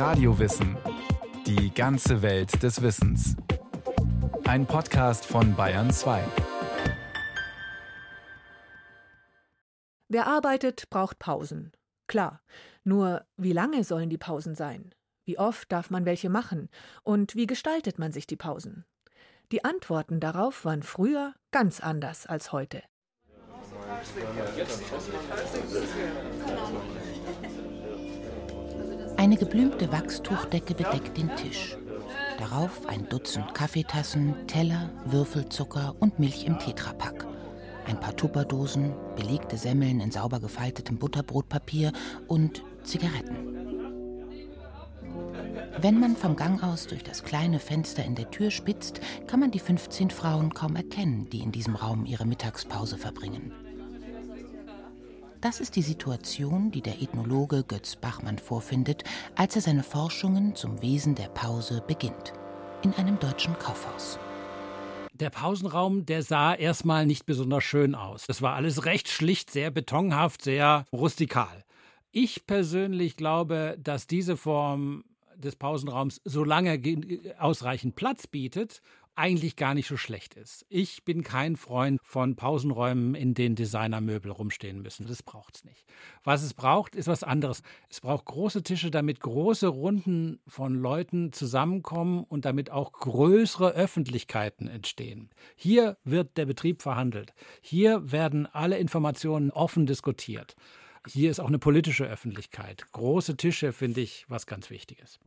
Radiowissen. Die ganze Welt des Wissens. Ein Podcast von Bayern 2. Wer arbeitet, braucht Pausen. Klar. Nur, wie lange sollen die Pausen sein? Wie oft darf man welche machen? Und wie gestaltet man sich die Pausen? Die Antworten darauf waren früher ganz anders als heute. Eine geblümte Wachstuchdecke bedeckt den Tisch. Darauf ein Dutzend Kaffeetassen, Teller, Würfelzucker und Milch im Tetrapack. Ein paar Tupperdosen, belegte Semmeln in sauber gefaltetem Butterbrotpapier und Zigaretten. Wenn man vom Gang aus durch das kleine Fenster in der Tür spitzt, kann man die 15 Frauen kaum erkennen, die in diesem Raum ihre Mittagspause verbringen. Das ist die Situation, die der Ethnologe Götz Bachmann vorfindet, als er seine Forschungen zum Wesen der Pause beginnt. In einem deutschen Kaufhaus. Der Pausenraum, der sah erstmal nicht besonders schön aus. Das war alles recht schlicht, sehr betonhaft, sehr rustikal. Ich persönlich glaube, dass diese Form des Pausenraums, solange er ausreichend Platz bietet eigentlich gar nicht so schlecht ist. Ich bin kein Freund von Pausenräumen, in denen Designermöbel rumstehen müssen. Das braucht es nicht. Was es braucht, ist was anderes. Es braucht große Tische, damit große Runden von Leuten zusammenkommen und damit auch größere Öffentlichkeiten entstehen. Hier wird der Betrieb verhandelt. Hier werden alle Informationen offen diskutiert. Hier ist auch eine politische Öffentlichkeit. Große Tische finde ich was ganz Wichtiges.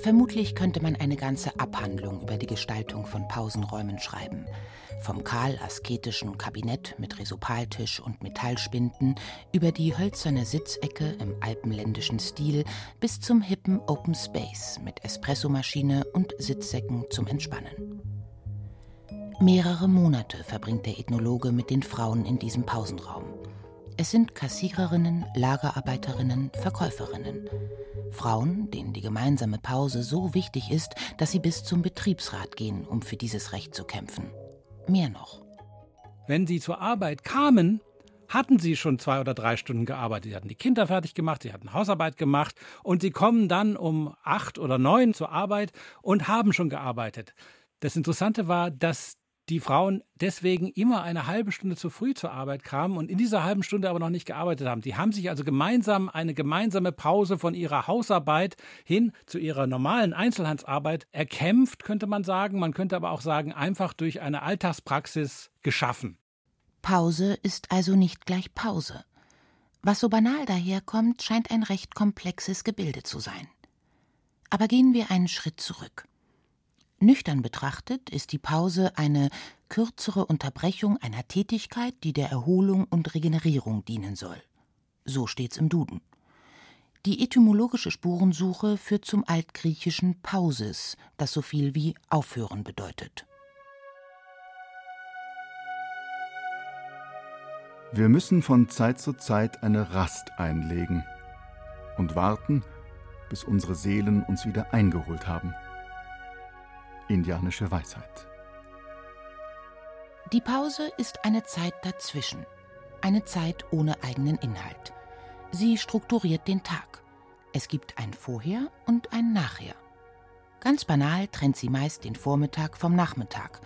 Vermutlich könnte man eine ganze Abhandlung über die Gestaltung von Pausenräumen schreiben. Vom kahl-asketischen Kabinett mit Resopaltisch und Metallspinden über die hölzerne Sitzecke im alpenländischen Stil bis zum hippen Open Space mit Espressomaschine und Sitzsäcken zum Entspannen. Mehrere Monate verbringt der Ethnologe mit den Frauen in diesem Pausenraum. Es sind Kassiererinnen, Lagerarbeiterinnen, Verkäuferinnen. Frauen, denen die gemeinsame Pause so wichtig ist, dass sie bis zum Betriebsrat gehen, um für dieses Recht zu kämpfen. Mehr noch. Wenn sie zur Arbeit kamen, hatten sie schon zwei oder drei Stunden gearbeitet. Sie hatten die Kinder fertig gemacht, sie hatten Hausarbeit gemacht und sie kommen dann um acht oder neun zur Arbeit und haben schon gearbeitet. Das Interessante war, dass die Frauen deswegen immer eine halbe Stunde zu früh zur Arbeit kamen und in dieser halben Stunde aber noch nicht gearbeitet haben. Die haben sich also gemeinsam eine gemeinsame Pause von ihrer Hausarbeit hin zu ihrer normalen Einzelhandsarbeit erkämpft, könnte man sagen. Man könnte aber auch sagen, einfach durch eine Alltagspraxis geschaffen. Pause ist also nicht gleich Pause. Was so banal daherkommt, scheint ein recht komplexes Gebilde zu sein. Aber gehen wir einen Schritt zurück. Nüchtern betrachtet ist die Pause eine kürzere Unterbrechung einer Tätigkeit, die der Erholung und Regenerierung dienen soll. So steht's im Duden. Die etymologische Spurensuche führt zum altgriechischen Pausis, das so viel wie aufhören bedeutet. Wir müssen von Zeit zu Zeit eine Rast einlegen und warten, bis unsere Seelen uns wieder eingeholt haben indianische Weisheit. Die Pause ist eine Zeit dazwischen, eine Zeit ohne eigenen Inhalt. Sie strukturiert den Tag. Es gibt ein Vorher und ein Nachher. Ganz banal trennt sie meist den Vormittag vom Nachmittag.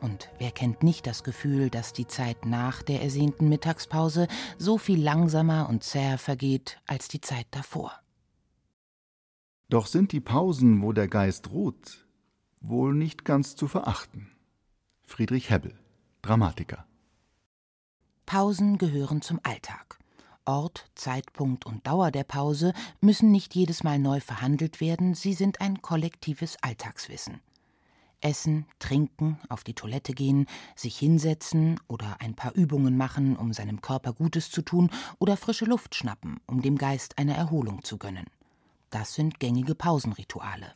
Und wer kennt nicht das Gefühl, dass die Zeit nach der ersehnten Mittagspause so viel langsamer und zäher vergeht als die Zeit davor? Doch sind die Pausen, wo der Geist ruht, wohl nicht ganz zu verachten. Friedrich Hebbel, Dramatiker. Pausen gehören zum Alltag. Ort, Zeitpunkt und Dauer der Pause müssen nicht jedes Mal neu verhandelt werden, sie sind ein kollektives Alltagswissen. Essen, trinken, auf die Toilette gehen, sich hinsetzen oder ein paar Übungen machen, um seinem Körper Gutes zu tun, oder frische Luft schnappen, um dem Geist eine Erholung zu gönnen. Das sind gängige Pausenrituale.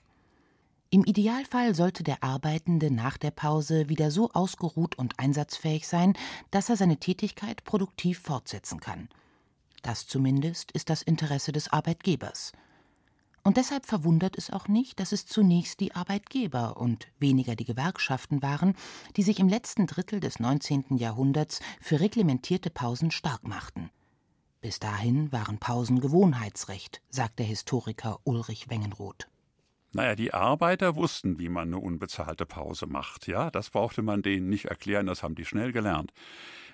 Im Idealfall sollte der Arbeitende nach der Pause wieder so ausgeruht und einsatzfähig sein, dass er seine Tätigkeit produktiv fortsetzen kann. Das zumindest ist das Interesse des Arbeitgebers. Und deshalb verwundert es auch nicht, dass es zunächst die Arbeitgeber und weniger die Gewerkschaften waren, die sich im letzten Drittel des 19. Jahrhunderts für reglementierte Pausen stark machten. Bis dahin waren Pausen Gewohnheitsrecht, sagt der Historiker Ulrich Wengenroth. Naja, die Arbeiter wussten, wie man eine unbezahlte Pause macht. Ja, das brauchte man denen nicht erklären, das haben die schnell gelernt.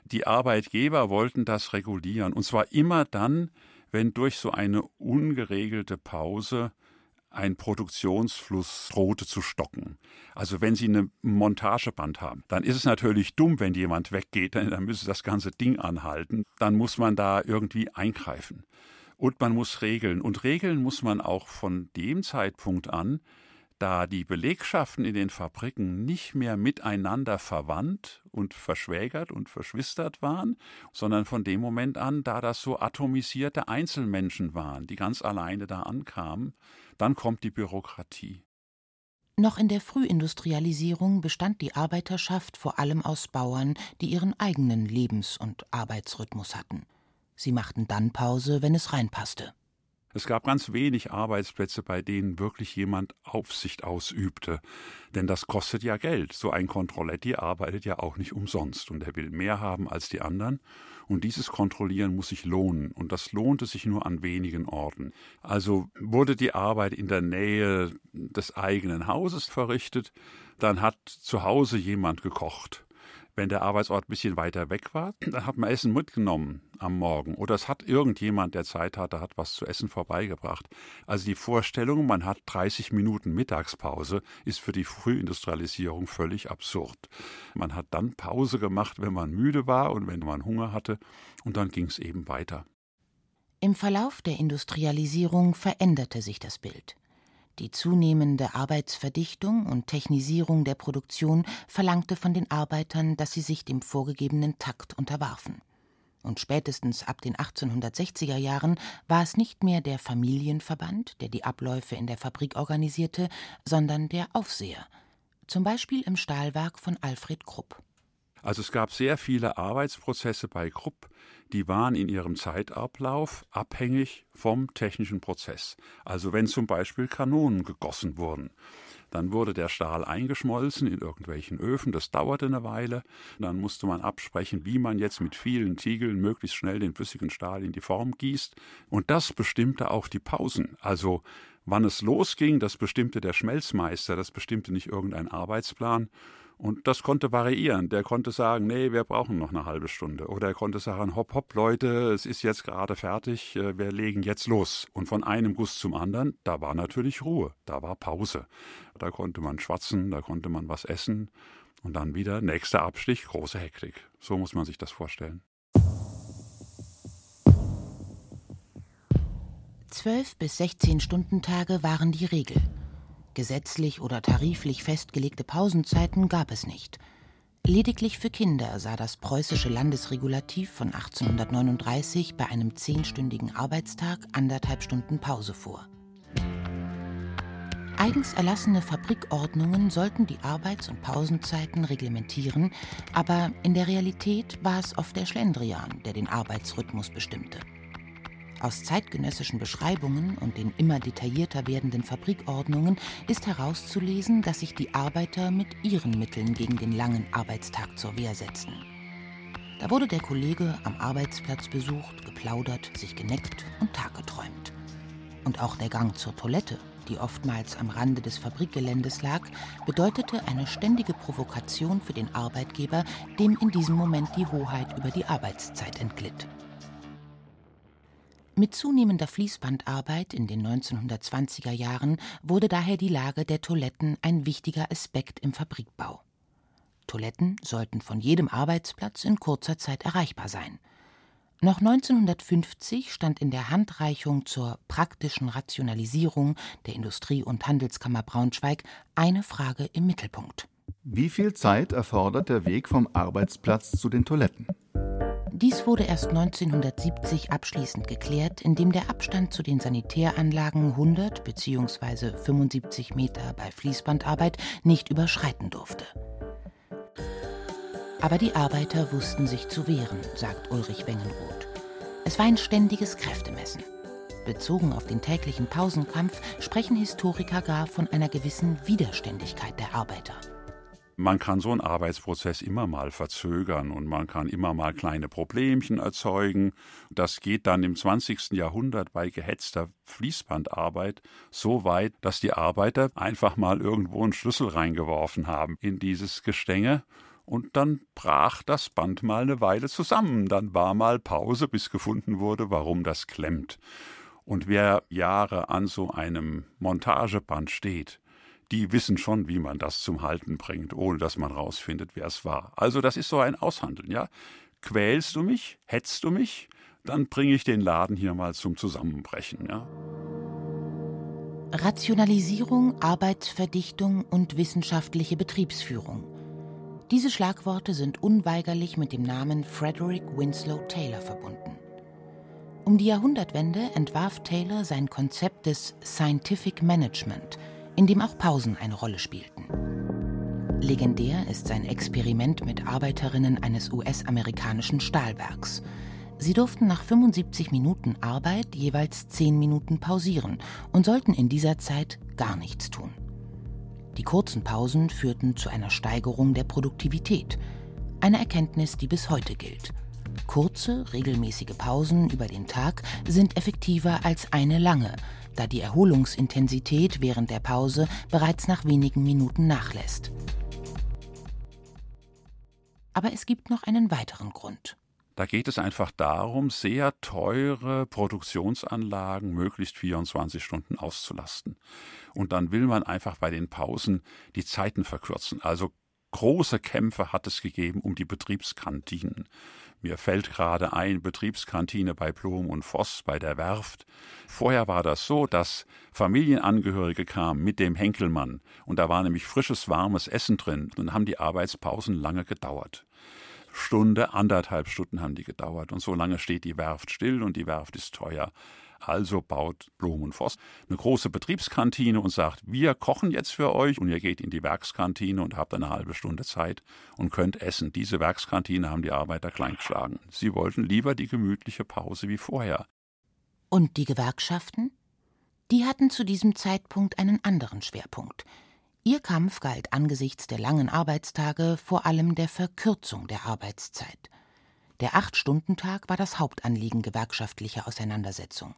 Die Arbeitgeber wollten das regulieren. Und zwar immer dann, wenn durch so eine ungeregelte Pause ein Produktionsfluss drohte zu stocken. Also wenn Sie eine Montageband haben, dann ist es natürlich dumm, wenn jemand weggeht, denn dann müsste das ganze Ding anhalten. Dann muss man da irgendwie eingreifen. Und man muss regeln. Und regeln muss man auch von dem Zeitpunkt an, da die Belegschaften in den Fabriken nicht mehr miteinander verwandt und verschwägert und verschwistert waren, sondern von dem Moment an, da das so atomisierte Einzelmenschen waren, die ganz alleine da ankamen, dann kommt die Bürokratie. Noch in der Frühindustrialisierung bestand die Arbeiterschaft vor allem aus Bauern, die ihren eigenen Lebens- und Arbeitsrhythmus hatten. Sie machten dann Pause, wenn es reinpasste. Es gab ganz wenig Arbeitsplätze, bei denen wirklich jemand Aufsicht ausübte. Denn das kostet ja Geld. So ein Kontrolletti arbeitet ja auch nicht umsonst und er will mehr haben als die anderen. Und dieses Kontrollieren muss sich lohnen. Und das lohnte sich nur an wenigen Orten. Also wurde die Arbeit in der Nähe des eigenen Hauses verrichtet, dann hat zu Hause jemand gekocht. Wenn der Arbeitsort ein bisschen weiter weg war, dann hat man Essen mitgenommen am Morgen. Oder es hat irgendjemand, der Zeit hatte, hat was zu essen vorbeigebracht. Also die Vorstellung, man hat 30 Minuten Mittagspause, ist für die Frühindustrialisierung völlig absurd. Man hat dann Pause gemacht, wenn man müde war und wenn man Hunger hatte. Und dann ging es eben weiter. Im Verlauf der Industrialisierung veränderte sich das Bild. Die zunehmende Arbeitsverdichtung und Technisierung der Produktion verlangte von den Arbeitern, dass sie sich dem vorgegebenen Takt unterwarfen. Und spätestens ab den 1860er Jahren war es nicht mehr der Familienverband, der die Abläufe in der Fabrik organisierte, sondern der Aufseher, zum Beispiel im Stahlwerk von Alfred Krupp. Also es gab sehr viele Arbeitsprozesse bei Krupp, die waren in ihrem Zeitablauf abhängig vom technischen Prozess. Also wenn zum Beispiel Kanonen gegossen wurden, dann wurde der Stahl eingeschmolzen in irgendwelchen Öfen, das dauerte eine Weile, dann musste man absprechen, wie man jetzt mit vielen Tiegeln möglichst schnell den flüssigen Stahl in die Form gießt, und das bestimmte auch die Pausen. Also wann es losging, das bestimmte der Schmelzmeister, das bestimmte nicht irgendein Arbeitsplan, und das konnte variieren. Der konnte sagen, nee, wir brauchen noch eine halbe Stunde. Oder er konnte sagen, hopp, hopp, Leute, es ist jetzt gerade fertig, äh, wir legen jetzt los. Und von einem Guss zum anderen, da war natürlich Ruhe, da war Pause. Da konnte man schwatzen, da konnte man was essen. Und dann wieder nächster Abstich, große Hektik. So muss man sich das vorstellen. Zwölf bis sechzehn Stundentage waren die Regel. Gesetzlich oder tariflich festgelegte Pausenzeiten gab es nicht. Lediglich für Kinder sah das preußische Landesregulativ von 1839 bei einem zehnstündigen Arbeitstag anderthalb Stunden Pause vor. Eigens erlassene Fabrikordnungen sollten die Arbeits- und Pausenzeiten reglementieren, aber in der Realität war es oft der Schlendrian, der den Arbeitsrhythmus bestimmte. Aus zeitgenössischen Beschreibungen und den immer detaillierter werdenden Fabrikordnungen ist herauszulesen, dass sich die Arbeiter mit ihren Mitteln gegen den langen Arbeitstag zur Wehr setzten. Da wurde der Kollege am Arbeitsplatz besucht, geplaudert, sich geneckt und Tag geträumt. Und auch der Gang zur Toilette, die oftmals am Rande des Fabrikgeländes lag, bedeutete eine ständige Provokation für den Arbeitgeber, dem in diesem Moment die Hoheit über die Arbeitszeit entglitt. Mit zunehmender Fließbandarbeit in den 1920er Jahren wurde daher die Lage der Toiletten ein wichtiger Aspekt im Fabrikbau. Toiletten sollten von jedem Arbeitsplatz in kurzer Zeit erreichbar sein. Noch 1950 stand in der Handreichung zur praktischen Rationalisierung der Industrie- und Handelskammer Braunschweig eine Frage im Mittelpunkt. Wie viel Zeit erfordert der Weg vom Arbeitsplatz zu den Toiletten? Dies wurde erst 1970 abschließend geklärt, indem der Abstand zu den Sanitäranlagen 100 bzw. 75 Meter bei Fließbandarbeit nicht überschreiten durfte. Aber die Arbeiter wussten sich zu wehren, sagt Ulrich Wengenroth. Es war ein ständiges Kräftemessen. Bezogen auf den täglichen Pausenkampf sprechen Historiker gar von einer gewissen Widerständigkeit der Arbeiter. Man kann so einen Arbeitsprozess immer mal verzögern und man kann immer mal kleine Problemchen erzeugen. Das geht dann im 20. Jahrhundert bei gehetzter Fließbandarbeit so weit, dass die Arbeiter einfach mal irgendwo einen Schlüssel reingeworfen haben in dieses Gestänge und dann brach das Band mal eine Weile zusammen. Dann war mal Pause, bis gefunden wurde, warum das klemmt. Und wer Jahre an so einem Montageband steht, die wissen schon, wie man das zum Halten bringt, ohne dass man rausfindet, wer es war. Also das ist so ein Aushandeln, ja. Quälst du mich, hetzt du mich, dann bringe ich den Laden hier mal zum Zusammenbrechen, ja. Rationalisierung, Arbeitsverdichtung und wissenschaftliche Betriebsführung. Diese Schlagworte sind unweigerlich mit dem Namen Frederick Winslow Taylor verbunden. Um die Jahrhundertwende entwarf Taylor sein Konzept des Scientific Management – in dem auch Pausen eine Rolle spielten. Legendär ist sein Experiment mit Arbeiterinnen eines US-amerikanischen Stahlwerks. Sie durften nach 75 Minuten Arbeit jeweils 10 Minuten pausieren und sollten in dieser Zeit gar nichts tun. Die kurzen Pausen führten zu einer Steigerung der Produktivität, eine Erkenntnis, die bis heute gilt. Kurze, regelmäßige Pausen über den Tag sind effektiver als eine lange, da die Erholungsintensität während der Pause bereits nach wenigen Minuten nachlässt. Aber es gibt noch einen weiteren Grund. Da geht es einfach darum, sehr teure Produktionsanlagen möglichst 24 Stunden auszulasten. Und dann will man einfach bei den Pausen die Zeiten verkürzen. Also große Kämpfe hat es gegeben um die Betriebskantinen. Mir fällt gerade ein, Betriebskantine bei Blum und Voss bei der Werft. Vorher war das so, dass Familienangehörige kamen mit dem Henkelmann und da war nämlich frisches, warmes Essen drin und haben die Arbeitspausen lange gedauert. Stunde, anderthalb Stunden haben die gedauert und so lange steht die Werft still und die Werft ist teuer. Also baut Blumenvoss eine große Betriebskantine und sagt, wir kochen jetzt für euch und ihr geht in die Werkskantine und habt eine halbe Stunde Zeit und könnt essen. Diese Werkskantine haben die Arbeiter kleingeschlagen. Sie wollten lieber die gemütliche Pause wie vorher. Und die Gewerkschaften? Die hatten zu diesem Zeitpunkt einen anderen Schwerpunkt. Ihr Kampf galt angesichts der langen Arbeitstage vor allem der Verkürzung der Arbeitszeit. Der Acht-Stunden-Tag war das Hauptanliegen gewerkschaftlicher Auseinandersetzung.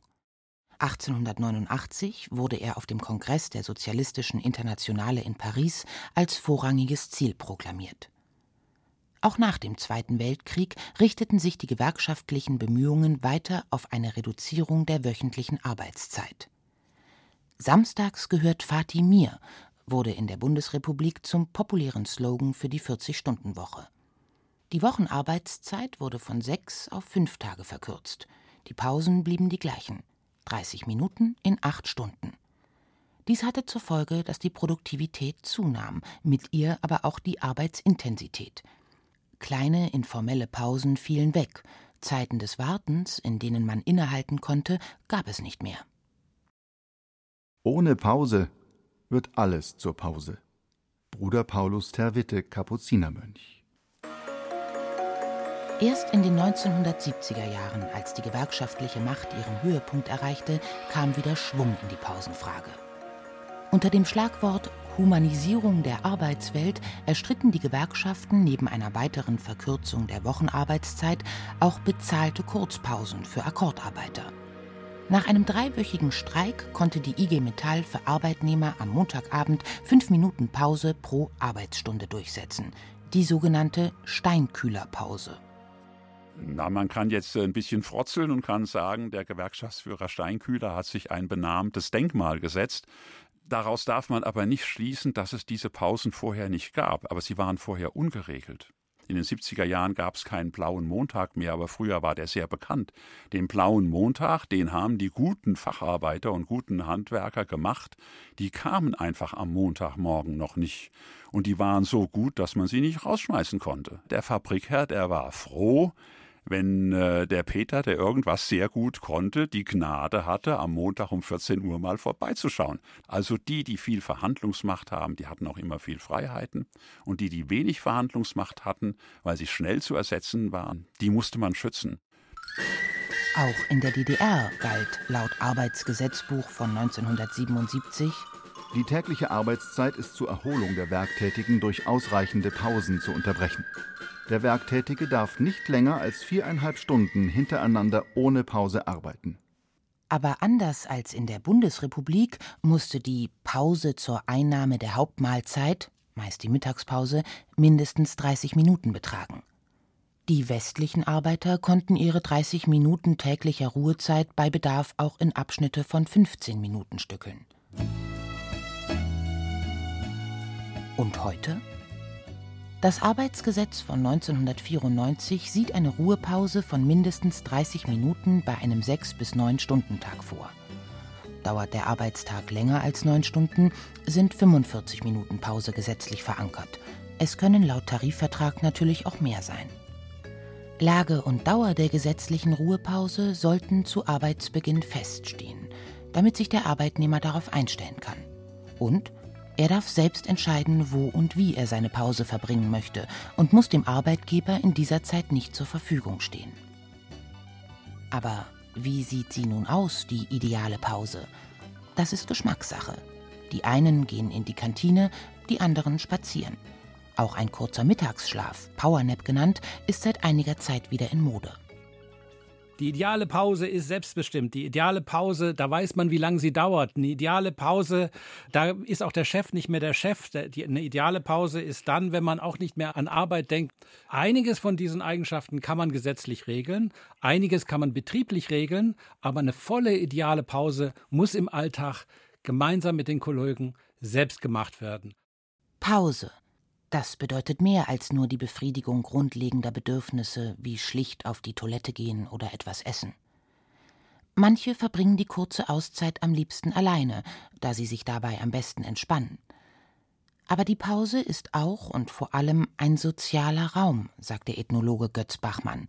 1889 wurde er auf dem Kongress der Sozialistischen Internationale in Paris als vorrangiges Ziel proklamiert. Auch nach dem Zweiten Weltkrieg richteten sich die gewerkschaftlichen Bemühungen weiter auf eine Reduzierung der wöchentlichen Arbeitszeit. Samstags gehört Fatih mir wurde in der Bundesrepublik zum populären Slogan für die 40-Stunden-Woche. Die Wochenarbeitszeit wurde von sechs auf fünf Tage verkürzt. Die Pausen blieben die gleichen. 30 Minuten in acht Stunden. Dies hatte zur Folge, dass die Produktivität zunahm, mit ihr aber auch die Arbeitsintensität. Kleine informelle Pausen fielen weg, Zeiten des Wartens, in denen man innehalten konnte, gab es nicht mehr. Ohne Pause wird alles zur Pause. Bruder Paulus Terwitte, Kapuzinermönch. Erst in den 1970er Jahren, als die gewerkschaftliche Macht ihren Höhepunkt erreichte, kam wieder Schwung in die Pausenfrage. Unter dem Schlagwort Humanisierung der Arbeitswelt erstritten die Gewerkschaften neben einer weiteren Verkürzung der Wochenarbeitszeit auch bezahlte Kurzpausen für Akkordarbeiter. Nach einem dreiwöchigen Streik konnte die IG Metall für Arbeitnehmer am Montagabend fünf Minuten Pause pro Arbeitsstunde durchsetzen, die sogenannte Steinkühlerpause. Na, man kann jetzt ein bisschen frotzeln und kann sagen, der Gewerkschaftsführer Steinkühler hat sich ein benahmtes Denkmal gesetzt. Daraus darf man aber nicht schließen, dass es diese Pausen vorher nicht gab, aber sie waren vorher ungeregelt. In den 70er Jahren gab es keinen blauen Montag mehr, aber früher war der sehr bekannt. Den blauen Montag, den haben die guten Facharbeiter und guten Handwerker gemacht. Die kamen einfach am Montagmorgen noch nicht. Und die waren so gut, dass man sie nicht rausschmeißen konnte. Der Fabrikherr, der war froh, wenn äh, der Peter, der irgendwas sehr gut konnte, die Gnade hatte, am Montag um 14 Uhr mal vorbeizuschauen. Also die, die viel Verhandlungsmacht haben, die hatten auch immer viel Freiheiten. Und die, die wenig Verhandlungsmacht hatten, weil sie schnell zu ersetzen waren, die musste man schützen. Auch in der DDR galt laut Arbeitsgesetzbuch von 1977 Die tägliche Arbeitszeit ist zur Erholung der Werktätigen durch ausreichende Pausen zu unterbrechen. Der Werktätige darf nicht länger als viereinhalb Stunden hintereinander ohne Pause arbeiten. Aber anders als in der Bundesrepublik musste die Pause zur Einnahme der Hauptmahlzeit, meist die Mittagspause, mindestens 30 Minuten betragen. Die westlichen Arbeiter konnten ihre 30 Minuten täglicher Ruhezeit bei Bedarf auch in Abschnitte von 15 Minuten stückeln. Und heute? Das Arbeitsgesetz von 1994 sieht eine Ruhepause von mindestens 30 Minuten bei einem 6- bis 9-Stunden-Tag vor. Dauert der Arbeitstag länger als 9 Stunden, sind 45 Minuten Pause gesetzlich verankert. Es können laut Tarifvertrag natürlich auch mehr sein. Lage und Dauer der gesetzlichen Ruhepause sollten zu Arbeitsbeginn feststehen, damit sich der Arbeitnehmer darauf einstellen kann. Und er darf selbst entscheiden, wo und wie er seine Pause verbringen möchte und muss dem Arbeitgeber in dieser Zeit nicht zur Verfügung stehen. Aber wie sieht sie nun aus, die ideale Pause? Das ist Geschmackssache. Die einen gehen in die Kantine, die anderen spazieren. Auch ein kurzer Mittagsschlaf, Powernap genannt, ist seit einiger Zeit wieder in Mode. Die ideale Pause ist selbstbestimmt. Die ideale Pause, da weiß man, wie lange sie dauert. Eine ideale Pause, da ist auch der Chef nicht mehr der Chef. Eine ideale Pause ist dann, wenn man auch nicht mehr an Arbeit denkt. Einiges von diesen Eigenschaften kann man gesetzlich regeln, einiges kann man betrieblich regeln, aber eine volle ideale Pause muss im Alltag gemeinsam mit den Kollegen selbst gemacht werden. Pause. Das bedeutet mehr als nur die Befriedigung grundlegender Bedürfnisse wie schlicht auf die Toilette gehen oder etwas essen. Manche verbringen die kurze Auszeit am liebsten alleine, da sie sich dabei am besten entspannen. Aber die Pause ist auch und vor allem ein sozialer Raum, sagt der Ethnologe Götz Bachmann,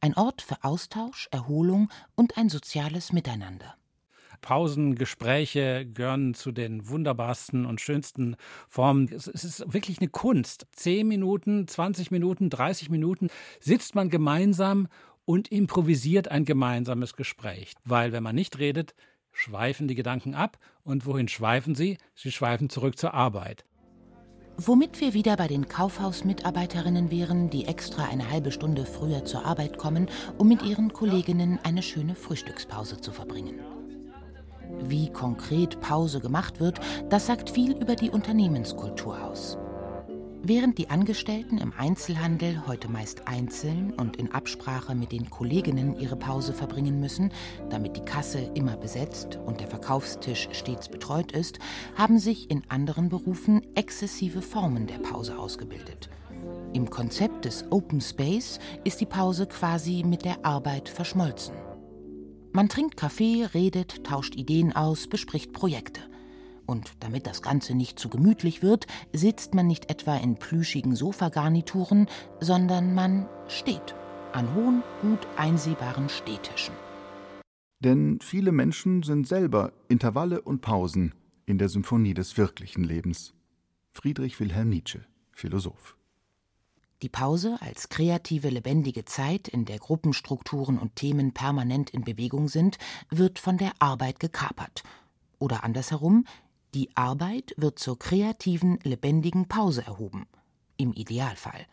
ein Ort für Austausch, Erholung und ein soziales Miteinander. Pausen, Gespräche gehören zu den wunderbarsten und schönsten Formen. Es ist wirklich eine Kunst. Zehn Minuten, 20 Minuten, 30 Minuten sitzt man gemeinsam und improvisiert ein gemeinsames Gespräch. Weil wenn man nicht redet, schweifen die Gedanken ab. Und wohin schweifen sie? Sie schweifen zurück zur Arbeit. Womit wir wieder bei den Kaufhausmitarbeiterinnen wären, die extra eine halbe Stunde früher zur Arbeit kommen, um mit ihren Kolleginnen eine schöne Frühstückspause zu verbringen. Wie konkret Pause gemacht wird, das sagt viel über die Unternehmenskultur aus. Während die Angestellten im Einzelhandel heute meist einzeln und in Absprache mit den Kolleginnen ihre Pause verbringen müssen, damit die Kasse immer besetzt und der Verkaufstisch stets betreut ist, haben sich in anderen Berufen exzessive Formen der Pause ausgebildet. Im Konzept des Open Space ist die Pause quasi mit der Arbeit verschmolzen. Man trinkt Kaffee, redet, tauscht Ideen aus, bespricht Projekte. Und damit das Ganze nicht zu gemütlich wird, sitzt man nicht etwa in plüschigen Sofagarnituren, sondern man steht an hohen, gut einsehbaren Stehtischen. Denn viele Menschen sind selber Intervalle und Pausen in der Symphonie des wirklichen Lebens. Friedrich Wilhelm Nietzsche, Philosoph. Die Pause als kreative, lebendige Zeit, in der Gruppenstrukturen und Themen permanent in Bewegung sind, wird von der Arbeit gekapert. Oder andersherum, die Arbeit wird zur kreativen, lebendigen Pause erhoben. Im Idealfall.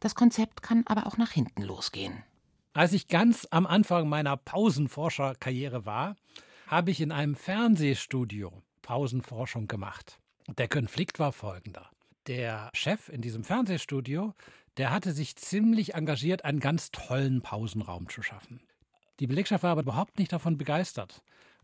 Das Konzept kann aber auch nach hinten losgehen. Als ich ganz am Anfang meiner Pausenforscherkarriere war, habe ich in einem Fernsehstudio Pausenforschung gemacht. Der Konflikt war folgender der Chef in diesem Fernsehstudio, der hatte sich ziemlich engagiert, einen ganz tollen Pausenraum zu schaffen. Die Belegschaft war aber überhaupt nicht davon begeistert.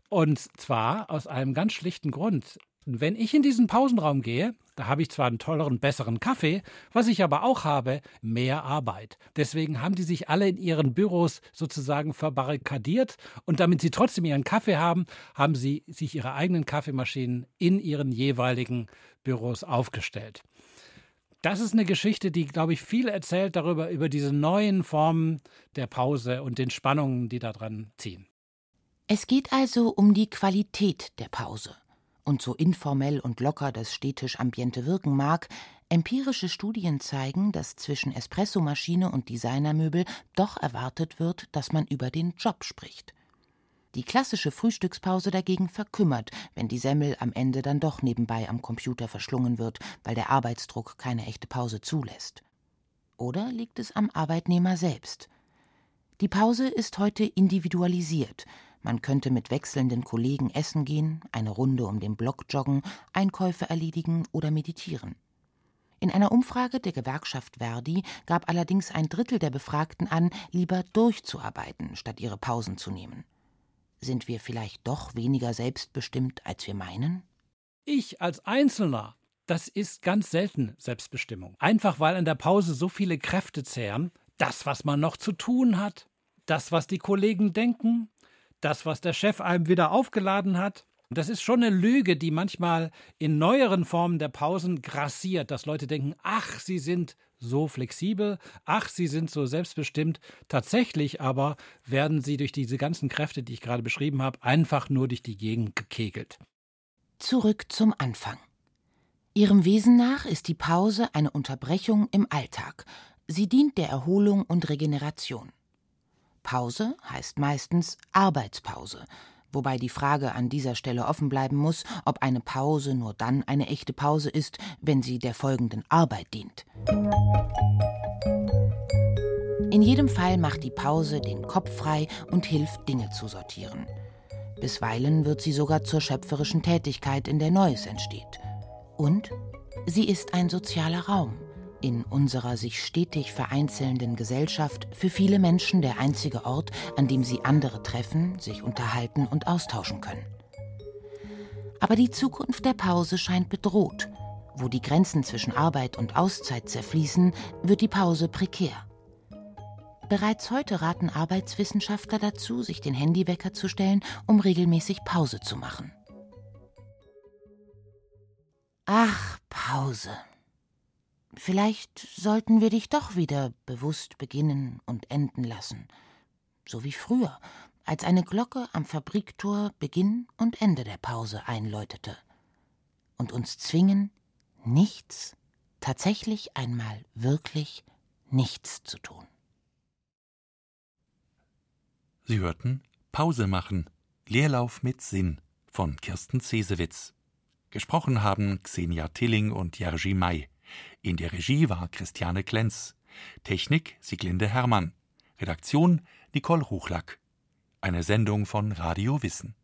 Und zwar aus einem ganz schlichten Grund. Wenn ich in diesen Pausenraum gehe, da habe ich zwar einen tolleren, besseren Kaffee, was ich aber auch habe, mehr Arbeit. Deswegen haben die sich alle in ihren Büros sozusagen verbarrikadiert und damit sie trotzdem ihren Kaffee haben, haben sie sich ihre eigenen Kaffeemaschinen in ihren jeweiligen Büros aufgestellt. Das ist eine Geschichte, die, glaube ich, viel erzählt darüber, über diese neuen Formen der Pause und den Spannungen, die daran ziehen. Es geht also um die Qualität der Pause. Und so informell und locker das Städtisch-Ambiente wirken mag, empirische Studien zeigen, dass zwischen Espressomaschine und Designermöbel doch erwartet wird, dass man über den Job spricht. Die klassische Frühstückspause dagegen verkümmert, wenn die Semmel am Ende dann doch nebenbei am Computer verschlungen wird, weil der Arbeitsdruck keine echte Pause zulässt. Oder liegt es am Arbeitnehmer selbst? Die Pause ist heute individualisiert. Man könnte mit wechselnden Kollegen essen gehen, eine Runde um den Block joggen, Einkäufe erledigen oder meditieren. In einer Umfrage der Gewerkschaft Verdi gab allerdings ein Drittel der Befragten an, lieber durchzuarbeiten, statt ihre Pausen zu nehmen. Sind wir vielleicht doch weniger selbstbestimmt, als wir meinen? Ich als Einzelner, das ist ganz selten Selbstbestimmung. Einfach weil in der Pause so viele Kräfte zehren, das, was man noch zu tun hat, das, was die Kollegen denken, das, was der Chef einem wieder aufgeladen hat. Das ist schon eine Lüge, die manchmal in neueren Formen der Pausen grassiert, dass Leute denken, ach, sie sind so flexibel, ach, sie sind so selbstbestimmt. Tatsächlich aber werden sie durch diese ganzen Kräfte, die ich gerade beschrieben habe, einfach nur durch die Gegend gekegelt. Zurück zum Anfang. Ihrem Wesen nach ist die Pause eine Unterbrechung im Alltag. Sie dient der Erholung und Regeneration. Pause heißt meistens Arbeitspause, wobei die Frage an dieser Stelle offen bleiben muss, ob eine Pause nur dann eine echte Pause ist, wenn sie der folgenden Arbeit dient. In jedem Fall macht die Pause den Kopf frei und hilft, Dinge zu sortieren. Bisweilen wird sie sogar zur schöpferischen Tätigkeit, in der Neues entsteht. Und sie ist ein sozialer Raum in unserer sich stetig vereinzelnden Gesellschaft für viele Menschen der einzige Ort, an dem sie andere treffen, sich unterhalten und austauschen können. Aber die Zukunft der Pause scheint bedroht. Wo die Grenzen zwischen Arbeit und Auszeit zerfließen, wird die Pause prekär. Bereits heute raten Arbeitswissenschaftler dazu, sich den Handywecker zu stellen, um regelmäßig Pause zu machen. Ach, Pause. Vielleicht sollten wir dich doch wieder bewusst beginnen und enden lassen, so wie früher, als eine Glocke am Fabriktor Beginn und Ende der Pause einläutete, und uns zwingen, nichts, tatsächlich einmal wirklich nichts zu tun. Sie hörten Pause machen, Leerlauf mit Sinn von Kirsten Cesewitz. Gesprochen haben Xenia Tilling und Jerzy May. In der Regie war Christiane Klenz. Technik Sieglinde Hermann. Redaktion Nicole Ruchlack. Eine Sendung von Radio Wissen.